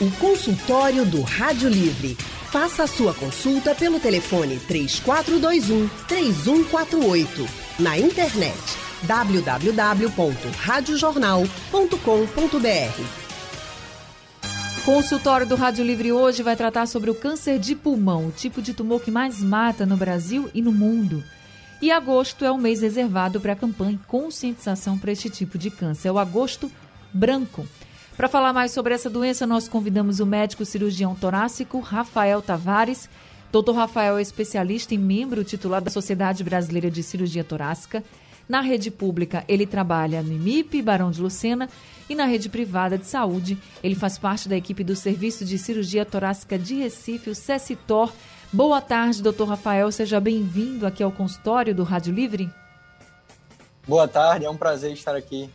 O consultório do Rádio Livre. Faça a sua consulta pelo telefone 3421 3148. Na internet www.radiojornal.com.br. Consultório do Rádio Livre hoje vai tratar sobre o câncer de pulmão, o tipo de tumor que mais mata no Brasil e no mundo. E agosto é o mês reservado para a campanha conscientização para este tipo de câncer. É o agosto branco. Para falar mais sobre essa doença, nós convidamos o médico cirurgião torácico Rafael Tavares. Dr. Rafael é especialista e membro titular da Sociedade Brasileira de Cirurgia Torácica. Na rede pública, ele trabalha no IMIP, Barão de Lucena, e na rede privada de saúde, ele faz parte da equipe do Serviço de Cirurgia Torácica de Recife, o CECITOR. Boa tarde, doutor Rafael. Seja bem-vindo aqui ao consultório do Rádio Livre. Boa tarde, é um prazer estar aqui.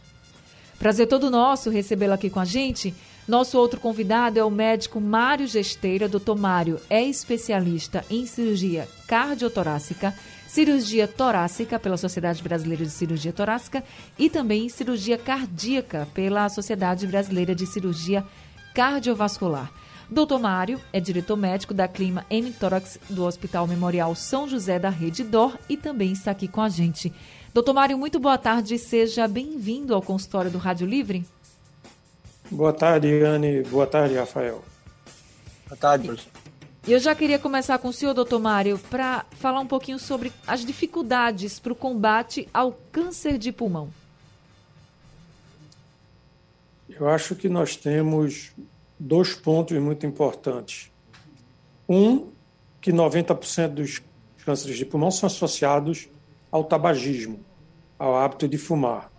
Prazer todo nosso recebê-lo aqui com a gente. Nosso outro convidado é o médico Mário Gesteira. Doutor Mário é especialista em cirurgia cardiotorácica, cirurgia torácica pela Sociedade Brasileira de Cirurgia Torácica e também cirurgia cardíaca pela Sociedade Brasileira de Cirurgia Cardiovascular. Doutor Mário é diretor médico da Clima Tórax do Hospital Memorial São José da Rede DOR e também está aqui com a gente. Doutor Mário, muito boa tarde. Seja bem-vindo ao consultório do Rádio Livre. Boa tarde, Anne. Boa tarde, Rafael. Boa tarde, professor. Eu já queria começar com o senhor, doutor Mário, para falar um pouquinho sobre as dificuldades para o combate ao câncer de pulmão. Eu acho que nós temos dois pontos muito importantes. Um, que 90% dos cânceres de pulmão são associados ao tabagismo, ao hábito de fumar.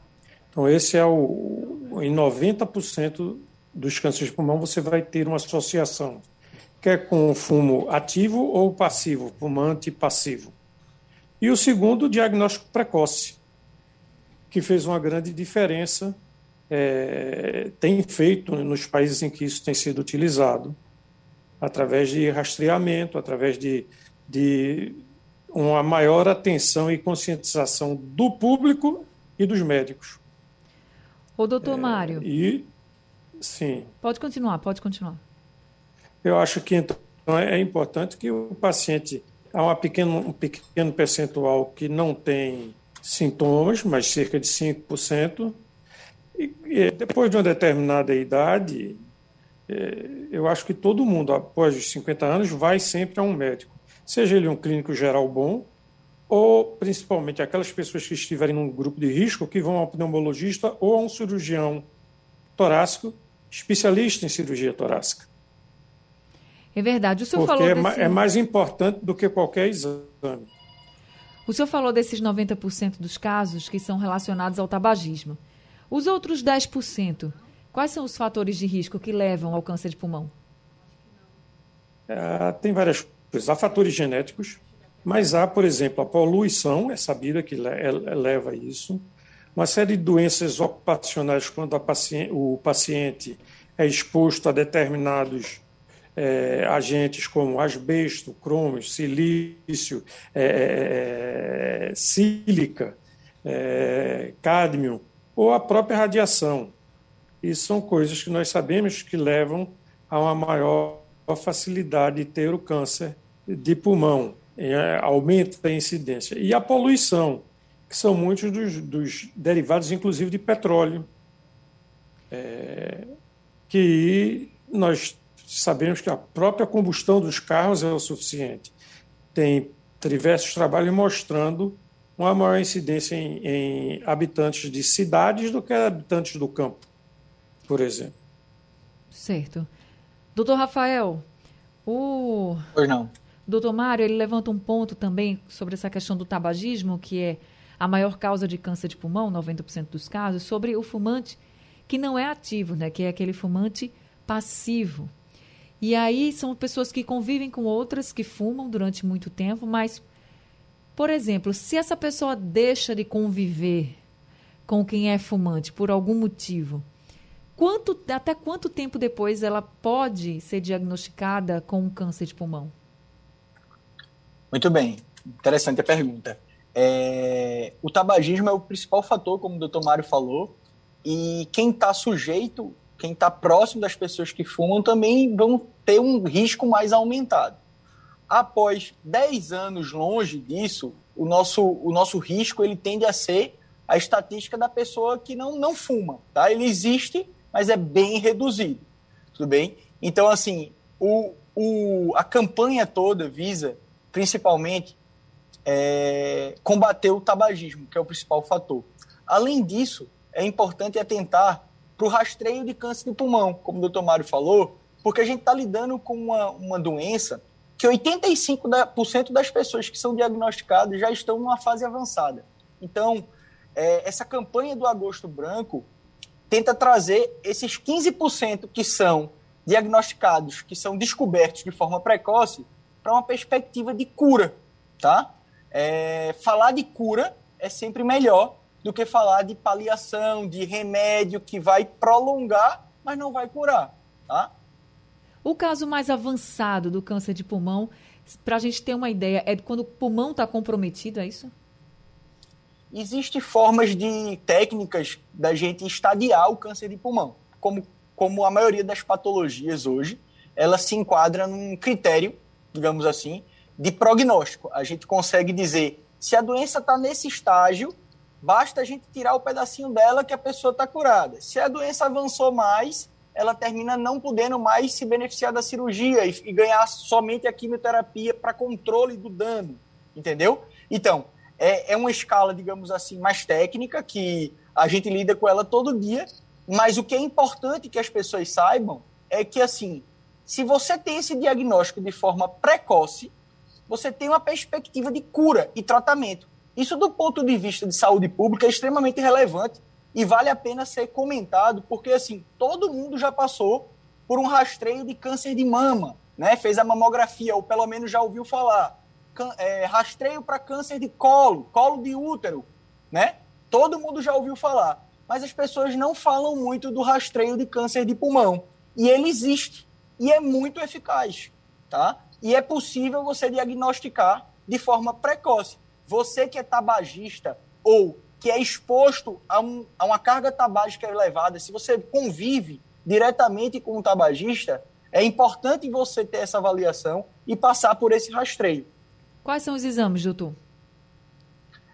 Então, esse é o. Em 90% dos cânceres de pulmão, você vai ter uma associação, quer com o fumo ativo ou passivo, fumante passivo. E o segundo, o diagnóstico precoce, que fez uma grande diferença, é, tem feito nos países em que isso tem sido utilizado, através de rastreamento, através de, de uma maior atenção e conscientização do público e dos médicos. O doutor é, Mário. E, sim. Pode continuar, pode continuar. Eu acho que então é importante que o paciente, há uma pequeno, um pequeno percentual que não tem sintomas, mas cerca de 5%, e, e depois de uma determinada idade, é, eu acho que todo mundo, após os 50 anos, vai sempre a um médico seja ele um clínico geral bom, ou principalmente aquelas pessoas que estiverem num grupo de risco, que vão ao pneumologista ou a um cirurgião torácico, especialista em cirurgia torácica. É verdade. O senhor Porque falou é, desse... é mais importante do que qualquer exame. O senhor falou desses 90% dos casos que são relacionados ao tabagismo. Os outros 10%, quais são os fatores de risco que levam ao câncer de pulmão? É, tem várias Há fatores genéticos, mas há, por exemplo, a poluição, é sabida que é, leva a isso, uma série de doenças ocupacionais quando paciente, o paciente é exposto a determinados é, agentes como asbesto, crômio, silício, é, é, sílica, é, cádmio, ou a própria radiação. Isso são coisas que nós sabemos que levam a uma maior facilidade de ter o câncer de pulmão, é, aumenta a incidência. E a poluição, que são muitos dos, dos derivados, inclusive de petróleo, é, que nós sabemos que a própria combustão dos carros é o suficiente. Tem diversos trabalhos mostrando uma maior incidência em, em habitantes de cidades do que habitantes do campo, por exemplo. Certo. Doutor Rafael, o... Pois não. Doutor Mário, ele levanta um ponto também sobre essa questão do tabagismo, que é a maior causa de câncer de pulmão, 90% dos casos, sobre o fumante que não é ativo, né, que é aquele fumante passivo. E aí são pessoas que convivem com outras que fumam durante muito tempo, mas, por exemplo, se essa pessoa deixa de conviver com quem é fumante por algum motivo, quanto, até quanto tempo depois ela pode ser diagnosticada com um câncer de pulmão? Muito bem, interessante a pergunta. É, o tabagismo é o principal fator, como o doutor Mário falou, e quem está sujeito quem está próximo das pessoas que fumam, também vão ter um risco mais aumentado. Após 10 anos longe disso, o nosso, o nosso risco ele tende a ser a estatística da pessoa que não, não fuma. Tá? Ele existe, mas é bem reduzido. Tudo bem? Então, assim, o, o, a campanha toda visa, principalmente, é, combater o tabagismo, que é o principal fator. Além disso, é importante atentar para o rastreio de câncer de pulmão, como o doutor Mário falou, porque a gente está lidando com uma, uma doença que 85% das pessoas que são diagnosticadas já estão numa fase avançada. Então, é, essa campanha do Agosto Branco tenta trazer esses 15% que são diagnosticados, que são descobertos de forma precoce, para uma perspectiva de cura, tá? É, falar de cura é sempre melhor do que falar de paliação, de remédio que vai prolongar, mas não vai curar, tá? O caso mais avançado do câncer de pulmão, para a gente ter uma ideia, é quando o pulmão está comprometido, é isso? Existem formas de técnicas da gente estadiar o câncer de pulmão, como, como a maioria das patologias hoje, ela se enquadra num critério, digamos assim, de prognóstico. A gente consegue dizer se a doença está nesse estágio, basta a gente tirar o pedacinho dela que a pessoa está curada. Se a doença avançou mais, ela termina não podendo mais se beneficiar da cirurgia e, e ganhar somente a quimioterapia para controle do dano, entendeu? Então, é, é uma escala, digamos assim, mais técnica, que a gente lida com ela todo dia, mas o que é importante que as pessoas saibam é que, assim, se você tem esse diagnóstico de forma precoce, você tem uma perspectiva de cura e tratamento. Isso, do ponto de vista de saúde pública, é extremamente relevante e vale a pena ser comentado, porque assim, todo mundo já passou por um rastreio de câncer de mama, né? Fez a mamografia, ou pelo menos já ouviu falar. É, rastreio para câncer de colo, colo de útero, né? Todo mundo já ouviu falar. Mas as pessoas não falam muito do rastreio de câncer de pulmão. E ele existe. E é muito eficaz, tá? E é possível você diagnosticar de forma precoce. Você que é tabagista ou que é exposto a, um, a uma carga tabágica elevada, se você convive diretamente com um tabagista, é importante você ter essa avaliação e passar por esse rastreio. Quais são os exames, doutor?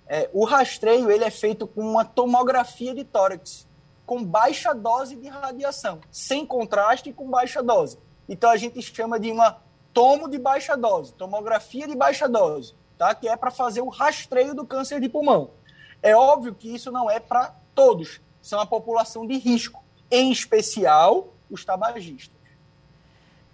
É, o rastreio ele é feito com uma tomografia de tórax, com baixa dose de radiação, sem contraste e com baixa dose. Então a gente chama de uma tomo de baixa dose, tomografia de baixa dose, tá? que é para fazer o rastreio do câncer de pulmão. É óbvio que isso não é para todos, são a população de risco, em especial os tabagistas.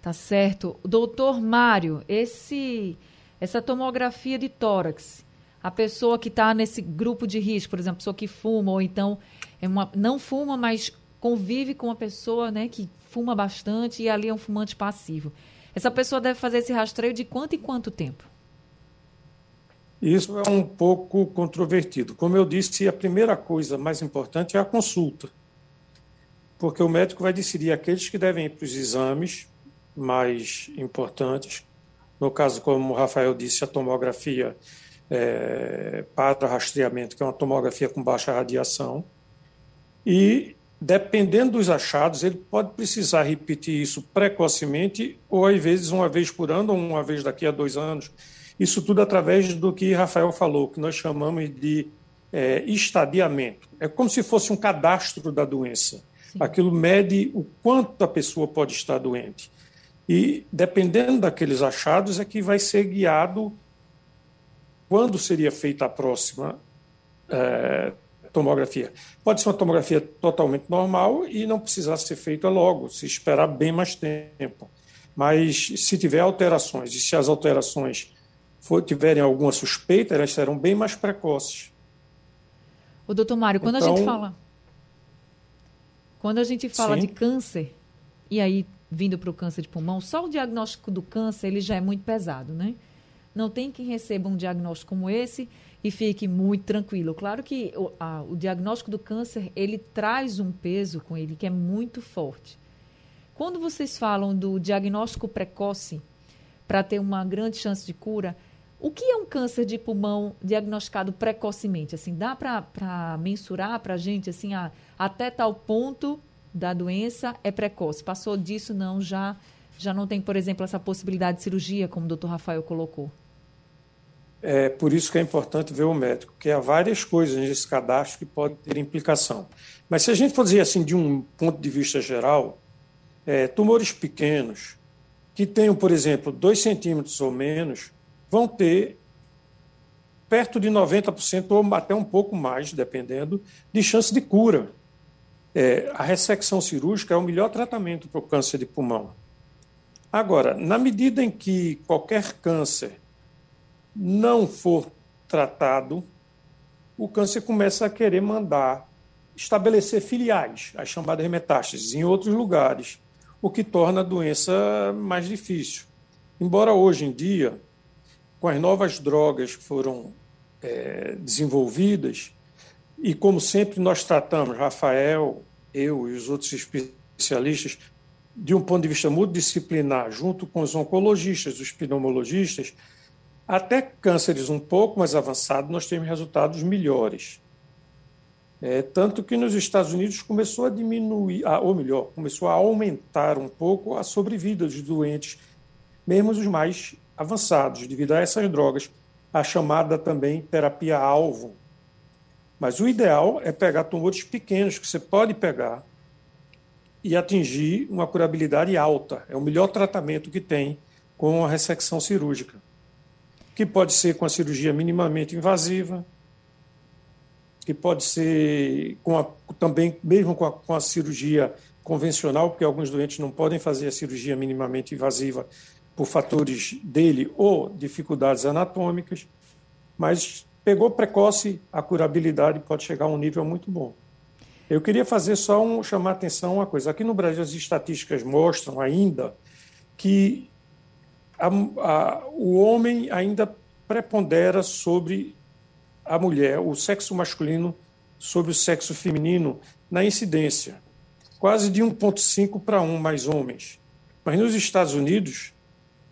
Tá certo. Doutor Mário, esse, essa tomografia de tórax, a pessoa que está nesse grupo de risco, por exemplo, pessoa que fuma, ou então é uma, não fuma, mas convive com uma pessoa né, que fuma bastante e ali é um fumante passivo. Essa pessoa deve fazer esse rastreio de quanto em quanto tempo? Isso é um pouco controvertido. Como eu disse, a primeira coisa mais importante é a consulta, porque o médico vai decidir aqueles que devem ir para os exames mais importantes. No caso, como o Rafael disse, a tomografia é, para rastreamento, que é uma tomografia com baixa radiação. E, dependendo dos achados, ele pode precisar repetir isso precocemente, ou às vezes uma vez por ano, ou uma vez daqui a dois anos isso tudo através do que Rafael falou, que nós chamamos de é, estadiamento. É como se fosse um cadastro da doença. Aquilo mede o quanto a pessoa pode estar doente. E, dependendo daqueles achados, é que vai ser guiado quando seria feita a próxima é, tomografia. Pode ser uma tomografia totalmente normal e não precisar ser feita logo, se esperar bem mais tempo. Mas se tiver alterações, e se as alterações for, tiverem alguma suspeita, elas serão bem mais precoces. O doutor Mário, quando então, a gente então fala. Quando a gente fala sim. de câncer, e aí vindo para o câncer de pulmão, só o diagnóstico do câncer ele já é muito pesado, né? Não tem quem receba um diagnóstico como esse e fique muito tranquilo. Claro que o, a, o diagnóstico do câncer ele traz um peso com ele que é muito forte. Quando vocês falam do diagnóstico precoce para ter uma grande chance de cura, o que é um câncer de pulmão diagnosticado precocemente? Assim, dá para mensurar para a gente assim, a, até tal ponto da doença é precoce. Passou disso, não, já, já não tem, por exemplo, essa possibilidade de cirurgia, como o doutor Rafael colocou. É por isso que é importante ver o médico, que há várias coisas nesse cadastro que podem ter implicação. Mas se a gente for dizer assim, de um ponto de vista geral, é, tumores pequenos, que tenham, por exemplo, 2 centímetros ou menos, vão ter perto de 90% ou até um pouco mais, dependendo, de chance de cura. É, a ressecção cirúrgica é o melhor tratamento para o câncer de pulmão. Agora, na medida em que qualquer câncer não for tratado, o câncer começa a querer mandar estabelecer filiais, as chamadas metástases, em outros lugares, o que torna a doença mais difícil. Embora hoje em dia, com as novas drogas que foram é, desenvolvidas, e como sempre nós tratamos, Rafael, eu e os outros especialistas, de um ponto de vista multidisciplinar, junto com os oncologistas, os pneumologistas, até cânceres um pouco mais avançados, nós temos resultados melhores. É, tanto que nos Estados Unidos começou a diminuir, ou melhor, começou a aumentar um pouco a sobrevida dos doentes, mesmo os mais avançados, devido a essas drogas, a chamada também terapia-alvo. Mas o ideal é pegar tumores pequenos que você pode pegar e atingir uma curabilidade alta. É o melhor tratamento que tem com a ressecção cirúrgica que pode ser com a cirurgia minimamente invasiva, que pode ser com a, também, mesmo com a, com a cirurgia convencional, porque alguns doentes não podem fazer a cirurgia minimamente invasiva por fatores dele ou dificuldades anatômicas, mas pegou precoce, a curabilidade pode chegar a um nível muito bom. Eu queria fazer só um chamar a atenção uma coisa. Aqui no Brasil as estatísticas mostram ainda que a, a, o homem ainda prepondera sobre a mulher, o sexo masculino sobre o sexo feminino na incidência, quase de 1,5 para 1 mais homens. Mas nos Estados Unidos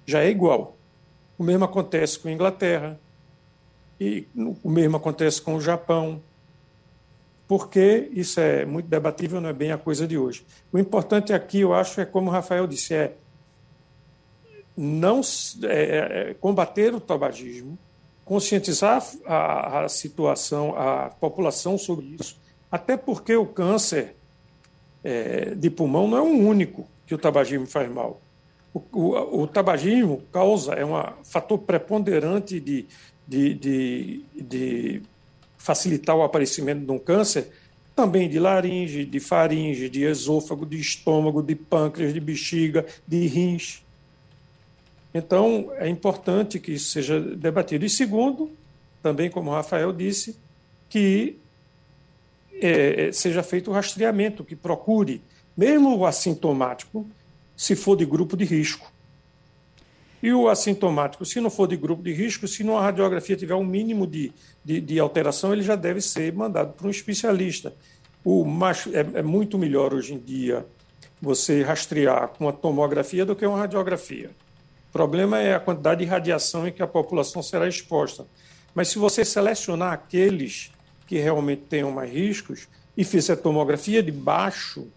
já é igual. O mesmo acontece com a Inglaterra, e o mesmo acontece com o Japão. Porque isso é muito debatível, não é bem a coisa de hoje. O importante aqui, eu acho, é como o Rafael disse, é não é, é, é, combater o tabagismo, conscientizar a, a, situação, a população sobre isso, até porque o câncer é, de pulmão não é o único que o tabagismo faz mal. O, o, o tabagismo causa, é um fator preponderante de, de, de, de facilitar o aparecimento de um câncer, também de laringe, de faringe, de esôfago, de estômago, de pâncreas, de bexiga, de rins. Então, é importante que isso seja debatido. E segundo, também como o Rafael disse, que é, seja feito o rastreamento, que procure, mesmo o assintomático, se for de grupo de risco. E o assintomático, se não for de grupo de risco, se numa radiografia tiver um mínimo de, de, de alteração, ele já deve ser mandado para um especialista. O mais, é, é muito melhor hoje em dia você rastrear com a tomografia do que uma radiografia. O problema é a quantidade de radiação em que a população será exposta. Mas se você selecionar aqueles que realmente tenham mais riscos e fizer tomografia de baixo,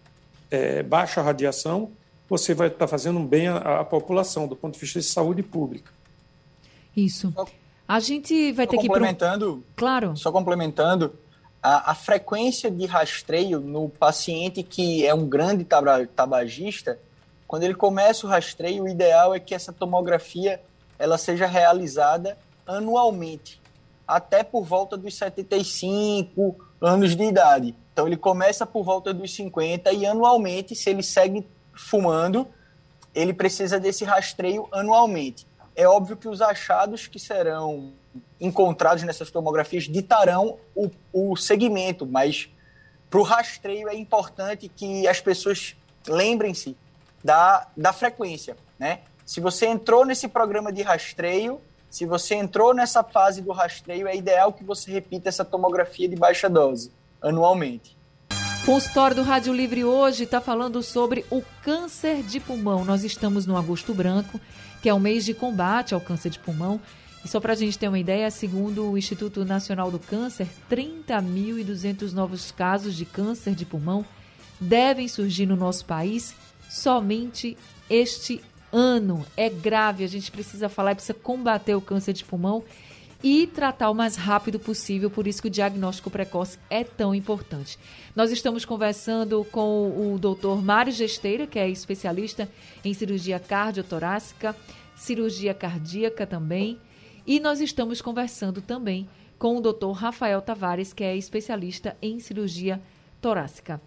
é, baixa radiação, você vai estar fazendo um bem à, à, população do ponto de vista de saúde pública. Isso. A gente vai ter que complementando, claro. Só complementando, a, a, frequência de rastreio no paciente que é um grande tabagista quando ele começa o rastreio, o ideal é que essa tomografia ela seja realizada anualmente, até por volta dos 75 anos de idade. Então ele começa por volta dos 50 e anualmente, se ele segue fumando, ele precisa desse rastreio anualmente. É óbvio que os achados que serão encontrados nessas tomografias ditarão o, o segmento, mas para o rastreio é importante que as pessoas lembrem-se da, da frequência, né? Se você entrou nesse programa de rastreio, se você entrou nessa fase do rastreio, é ideal que você repita essa tomografia de baixa dose anualmente. Consultório do Rádio Livre hoje está falando sobre o câncer de pulmão. Nós estamos no Agosto Branco, que é o mês de combate ao câncer de pulmão. E só para a gente ter uma ideia, segundo o Instituto Nacional do Câncer, 30.200 novos casos de câncer de pulmão devem surgir no nosso país somente este ano. É grave, a gente precisa falar precisa combater o câncer de pulmão e tratar o mais rápido possível, por isso que o diagnóstico precoce é tão importante. Nós estamos conversando com o doutor Mário Gesteira, que é especialista em cirurgia cardiotorácica, cirurgia cardíaca também, e nós estamos conversando também com o doutor Rafael Tavares, que é especialista em cirurgia torácica.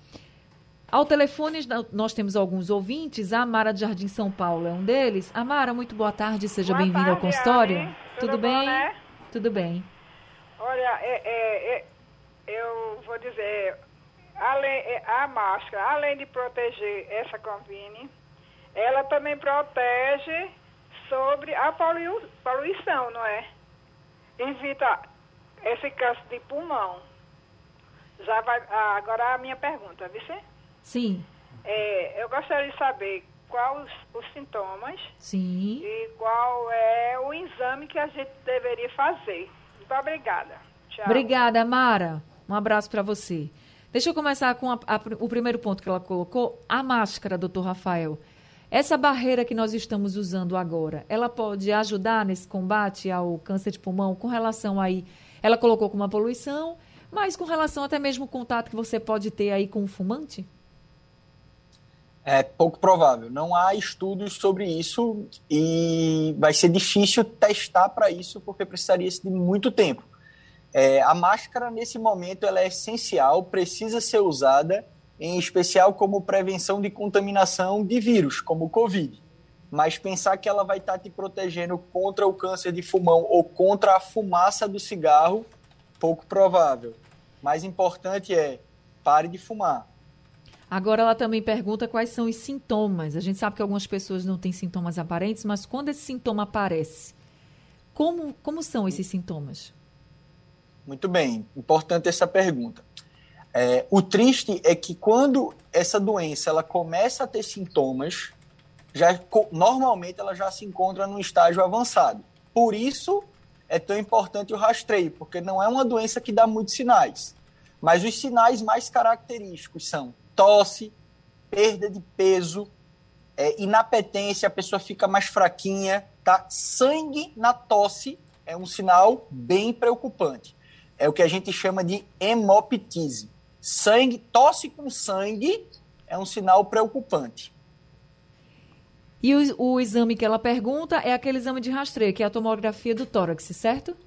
Ao telefone, nós temos alguns ouvintes. A Amara de Jardim São Paulo é um deles. Amara, muito boa tarde, seja bem-vinda ao consultório. Tudo, Tudo bem? Bom, né? Tudo bem. Olha, é, é, é, eu vou dizer, além, é, a máscara, além de proteger essa convine, ela também protege sobre a poluição, não é? Evita esse câncer de pulmão. Já vai, ah, agora a minha pergunta, você? Sim. É, eu gostaria de saber quais os, os sintomas Sim. e qual é o exame que a gente deveria fazer. Muito obrigada. Tchau. Obrigada, Mara. Um abraço para você. Deixa eu começar com a, a, o primeiro ponto que ela colocou, a máscara, doutor Rafael. Essa barreira que nós estamos usando agora, ela pode ajudar nesse combate ao câncer de pulmão com relação aí, ela colocou com uma poluição, mas com relação até mesmo ao contato que você pode ter aí com o fumante? É pouco provável. Não há estudos sobre isso e vai ser difícil testar para isso porque precisaria de muito tempo. É, a máscara, nesse momento, ela é essencial, precisa ser usada, em especial como prevenção de contaminação de vírus, como o Covid. Mas pensar que ela vai estar te protegendo contra o câncer de pulmão ou contra a fumaça do cigarro, pouco provável. Mais importante é pare de fumar Agora ela também pergunta quais são os sintomas. A gente sabe que algumas pessoas não têm sintomas aparentes, mas quando esse sintoma aparece, como, como são esses sintomas? Muito bem, importante essa pergunta. É, o triste é que quando essa doença ela começa a ter sintomas, já normalmente ela já se encontra num estágio avançado. Por isso é tão importante o rastreio, porque não é uma doença que dá muitos sinais. Mas os sinais mais característicos são tosse, perda de peso, é, inapetência, a pessoa fica mais fraquinha, tá? Sangue na tosse é um sinal bem preocupante. É o que a gente chama de hemoptise. Sangue, tosse com sangue é um sinal preocupante. E o, o, exame que ela pergunta é aquele exame de rastreio, que é a tomografia do tórax, certo?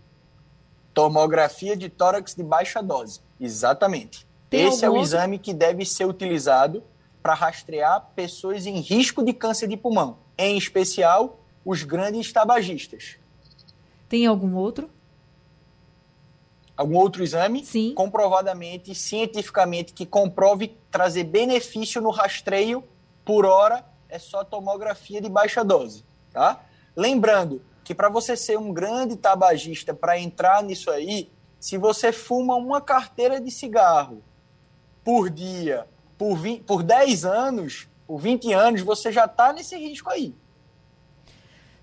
Tomografia de tórax de baixa dose, exatamente. Tem Esse é o outro? exame que deve ser utilizado para rastrear pessoas em risco de câncer de pulmão, em especial os grandes tabagistas. Tem algum outro? Algum outro exame? Sim. Comprovadamente, cientificamente, que comprove trazer benefício no rastreio por hora é só tomografia de baixa dose, tá? Lembrando que para você ser um grande tabagista, para entrar nisso aí, se você fuma uma carteira de cigarro por dia por, 20, por 10 anos, por 20 anos, você já está nesse risco aí.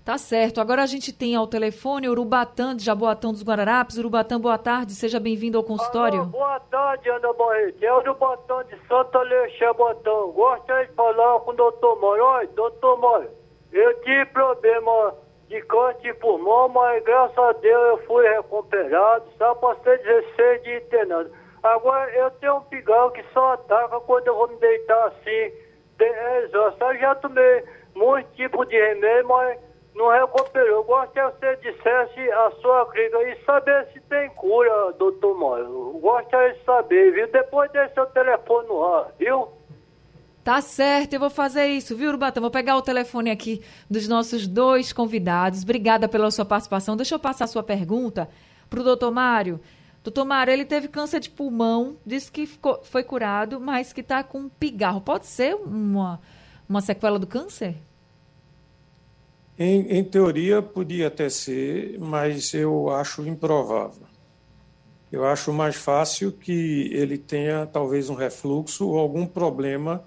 Tá certo. Agora a gente tem ao telefone Urubatã, de Jaboatão dos Guararapes. Urubatã, boa tarde. Seja bem-vindo ao consultório. Alô, boa tarde, Ana Barreto. É o Urubatã de Santa Alexandre Botão. Gostaria de falar com o doutor Mário. Oi, doutor Mário, eu tive problema de câncer de pulmão, mas graças a Deus eu fui recuperado. Só passei 16 de internado. Agora, eu tenho um pigal que só ataca quando eu vou me deitar assim. É, eu já tomei muitos tipos de remédio, mas não recuperou. Eu gostaria que você dissesse a sua clínica e saber se tem cura, doutor Mário. Gostaria de saber, viu? Depois desse seu telefone no ar, viu? Tá certo, eu vou fazer isso, viu, Urubatã? Vou pegar o telefone aqui dos nossos dois convidados. Obrigada pela sua participação. Deixa eu passar a sua pergunta para o doutor Mário. Doutor Mário, ele teve câncer de pulmão, disse que ficou, foi curado, mas que está com pigarro. Pode ser uma, uma sequela do câncer? Em, em, teoria, podia até ser, mas eu acho improvável. Eu acho mais fácil que ele tenha talvez um refluxo ou algum problema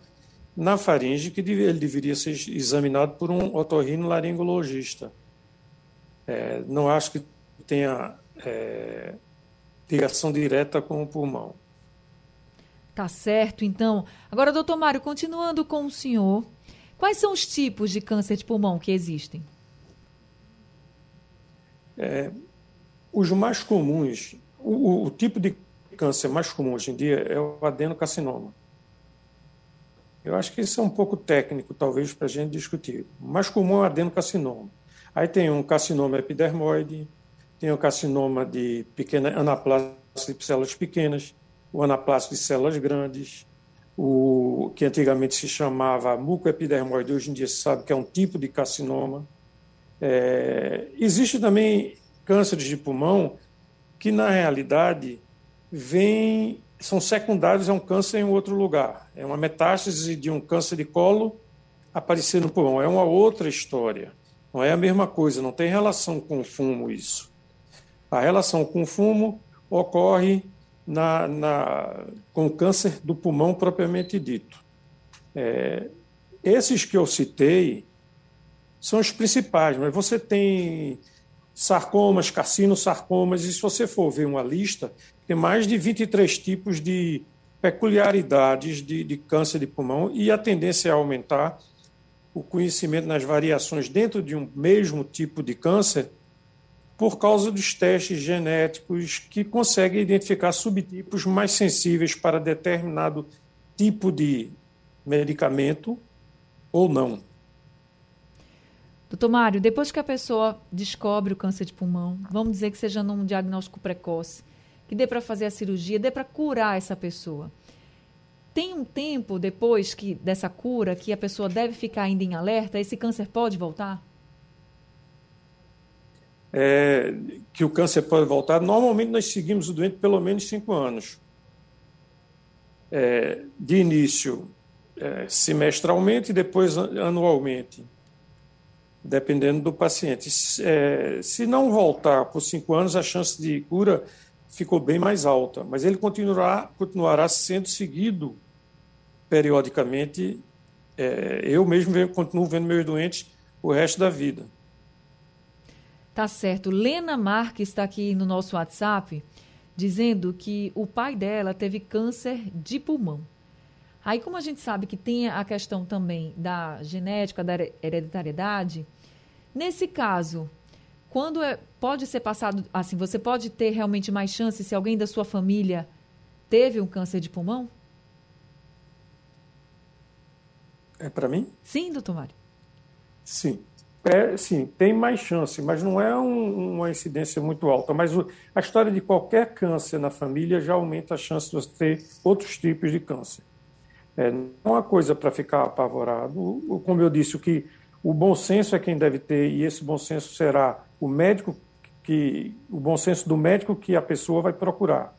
na faringe que ele deveria ser examinado por um otorrinolaringologista. É, não acho que tenha é, ligação direta com o pulmão. Tá certo, então. Agora, doutor Mário, continuando com o senhor, quais são os tipos de câncer de pulmão que existem? É, os mais comuns, o, o, tipo de câncer mais comum hoje em dia é o adenocarcinoma. Eu acho que isso é um pouco técnico, talvez, para a gente discutir. O mais comum é o adenocarcinoma. Aí tem um carcinoma epidermoide, tem o carcinoma de pequena anaplastia de células pequenas, o anaplástico de células grandes, o que antigamente se chamava mucoepidermoide, hoje em dia se sabe que é um tipo de carcinoma. É, existe também cânceres de pulmão que, na realidade, vêm, são secundários a um câncer em outro lugar. É uma metástase de um câncer de colo aparecer no pulmão. É uma outra história. Não é a mesma coisa, não tem relação com o fumo isso. A relação com o fumo ocorre na, na, com o câncer do pulmão propriamente dito. É, esses que eu citei são os principais, mas você tem sarcomas, carcinosarcomas, e se você for ver uma lista, tem mais de 23 tipos de peculiaridades de, de câncer de pulmão e a tendência é aumentar o conhecimento nas variações dentro de um mesmo tipo de câncer por causa dos testes genéticos que conseguem identificar subtipos mais sensíveis para determinado tipo de medicamento ou não. Doutor Mário, depois que a pessoa descobre o câncer de pulmão, vamos dizer que seja num diagnóstico precoce, que dê para fazer a cirurgia, dê para curar essa pessoa. Tem um tempo depois que dessa cura que a pessoa deve ficar ainda em alerta? Esse câncer pode voltar? É, que o câncer pode voltar, normalmente nós seguimos o doente pelo menos cinco anos. É, de início, é, semestralmente e depois anualmente, dependendo do paciente. É, se não voltar por cinco anos, a chance de cura ficou bem mais alta, mas ele continuará, continuará sendo seguido periodicamente. É, eu mesmo continuo vendo meus doentes o resto da vida. Tá certo. Lena Marques está aqui no nosso WhatsApp dizendo que o pai dela teve câncer de pulmão. Aí, como a gente sabe que tem a questão também da genética, da hereditariedade, nesse caso, quando é, pode ser passado assim, você pode ter realmente mais chance se alguém da sua família teve um câncer de pulmão? É para mim? Sim, doutor Mário. Sim. É, sim, tem mais chance, mas não é um, uma incidência muito alta. Mas o, a história de qualquer câncer na família já aumenta a chance de você ter outros tipos de câncer. É, não é uma coisa para ficar apavorado. Como eu disse, o que o bom senso é quem deve ter, e esse bom senso será o médico que o bom senso do médico que a pessoa vai procurar.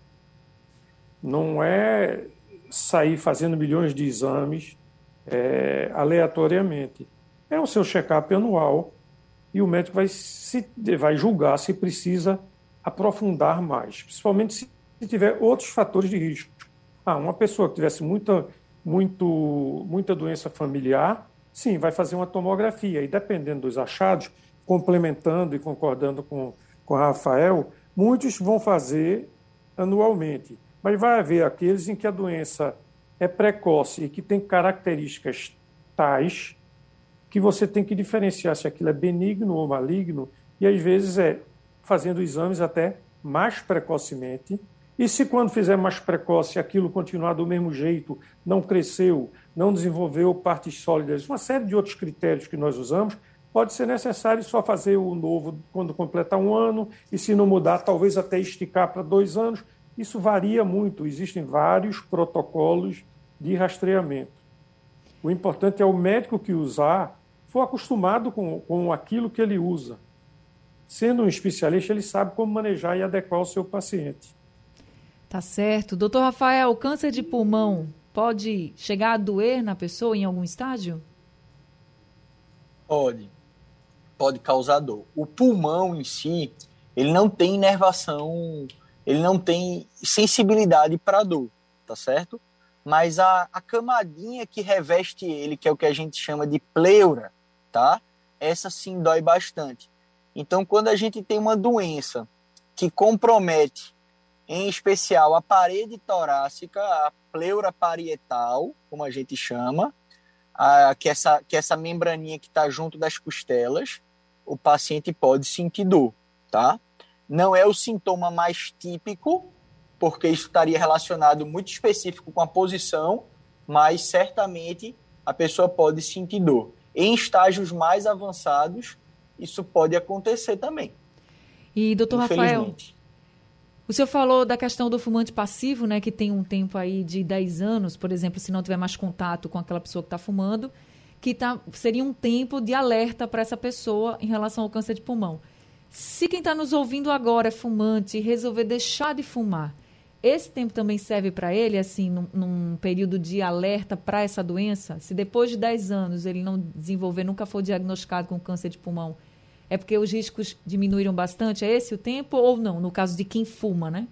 Não é sair fazendo milhões de exames é, aleatoriamente é o seu check-up anual e o médico vai, se, vai julgar se precisa aprofundar mais, principalmente se tiver outros fatores de risco. Ah, uma pessoa que tivesse muita, muito, muita doença familiar, sim, vai fazer uma tomografia e dependendo dos achados, complementando e concordando com, com Rafael, muitos vão fazer anualmente. Mas vai haver aqueles em que a doença é precoce e que tem características tais que você tem que diferenciar se aquilo é benigno ou maligno, e às vezes é fazendo exames até mais precocemente. E se quando fizer mais precoce aquilo continuar do mesmo jeito, não cresceu, não desenvolveu partes sólidas, uma série de outros critérios que nós usamos, pode ser necessário só fazer o novo quando completar um ano, e se não mudar, talvez até esticar para dois anos. Isso varia muito, existem vários protocolos de rastreamento. O importante é o médico que usar for acostumado com, com aquilo que ele usa. Sendo um especialista, ele sabe como manejar e adequar o seu paciente. Tá certo. Doutor Rafael, o câncer de pulmão pode chegar a doer na pessoa em algum estágio? Pode. Pode causar dor. O pulmão em si, ele não tem inervação, ele não tem sensibilidade para dor, tá certo? Mas a, a camadinha que reveste ele, que é o que a gente chama de pleura, tá? Essa sim dói bastante. Então, quando a gente tem uma doença que compromete em especial a parede torácica, a pleura parietal, como a gente chama, a, que, essa, que essa membraninha que está junto das costelas, o paciente pode sentir dor, tá? Não é o sintoma mais típico, porque isso estaria relacionado muito específico com a posição, mas certamente a pessoa pode sentir dor. Em estágios mais avançados, isso pode acontecer também. E, doutor Rafael, o senhor falou da questão do fumante passivo, né, que tem um tempo aí de 10 anos, por exemplo, se não tiver mais contato com aquela pessoa que está fumando, que tá, seria um tempo de alerta para essa pessoa em relação ao câncer de pulmão. Se quem está nos ouvindo agora é fumante e resolver deixar de fumar, esse tempo também serve para ele, assim, num, num, período de alerta para essa doença? Se depois de 10 anos ele não desenvolver, nunca for diagnosticado com câncer de pulmão, é porque os riscos diminuíram bastante? É esse o tempo ou não, no caso de quem fuma, né?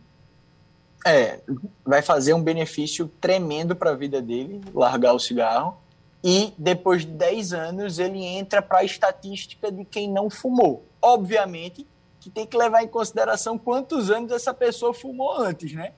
É, vai fazer um benefício tremendo para a vida dele, largar o cigarro. E depois de 10 anos ele entra para a estatística de quem não fumou. Obviamente que tem que levar em consideração quantos anos essa pessoa fumou antes, né?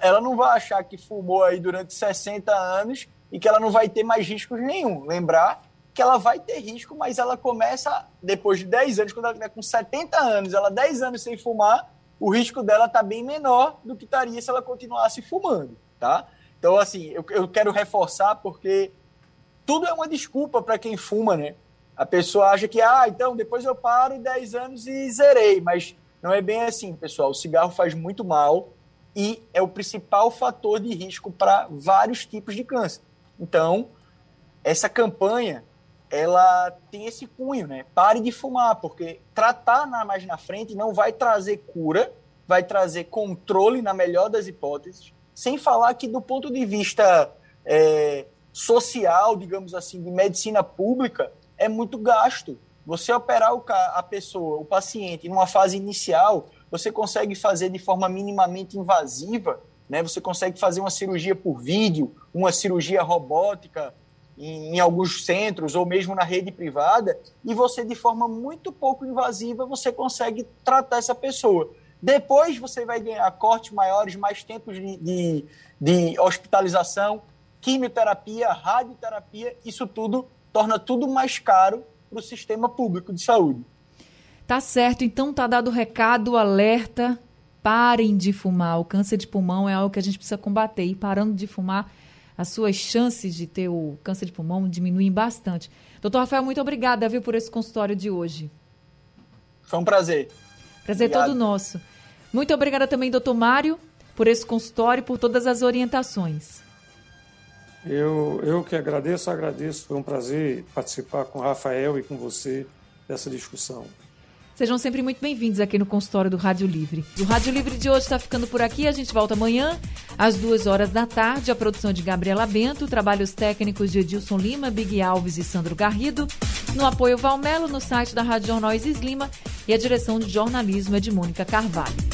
Ela não vai achar que fumou aí durante 60 anos e que ela não vai ter mais riscos nenhum. Lembrar que ela vai ter risco, mas ela começa depois de 10 anos, quando ela tiver com 70 anos, ela 10 anos sem fumar, o risco dela está bem menor do que estaria se ela continuasse fumando, tá? Então, assim, eu, eu quero reforçar porque tudo é uma desculpa para quem fuma, né? A pessoa acha que, ah, então depois eu paro 10 anos e zerei, mas não é bem assim, pessoal. O cigarro faz muito mal e é o principal fator de risco para vários tipos de câncer. Então, essa campanha ela tem esse cunho, né? Pare de fumar, porque tratar na, mais na frente não vai trazer cura, vai trazer controle na melhor das hipóteses, sem falar que do ponto de vista é, social, digamos assim, de medicina pública, é muito gasto. Você operar o, a pessoa, o paciente, numa fase inicial, você consegue fazer de forma minimamente invasiva, né? Você consegue fazer uma cirurgia por vídeo, uma cirurgia robótica, em, em, alguns centros ou mesmo na rede privada, e você, de forma muito pouco invasiva, você consegue tratar essa pessoa. Depois você vai ganhar cortes maiores, mais tempos de, de, de hospitalização, quimioterapia, radioterapia, isso tudo torna tudo mais caro para o sistema público de saúde. Tá certo, então tá dado o recado, alerta, parem de fumar. O câncer de pulmão é algo que a gente precisa combater e parando de fumar, as suas chances de ter o câncer de pulmão diminuem bastante. Doutor Rafael, muito obrigada, viu, por esse consultório de hoje. Foi um prazer. Prazer Obrigado. todo nosso. Muito obrigada também, doutor Mário, por esse consultório e por todas as orientações. Eu, eu que agradeço, agradeço. Foi um prazer participar com o Rafael e com você dessa discussão. Sejam sempre muito bem-vindos aqui no consultório do Rádio Livre. O Rádio Livre de hoje está ficando por aqui. A gente volta amanhã, às duas horas da tarde. A produção de Gabriela Bento, trabalhos técnicos de Edilson Lima, Big Alves e Sandro Garrido. No apoio Valmelo, no site da Rádio Jornal Isis Lima. E a direção de jornalismo é de Mônica Carvalho.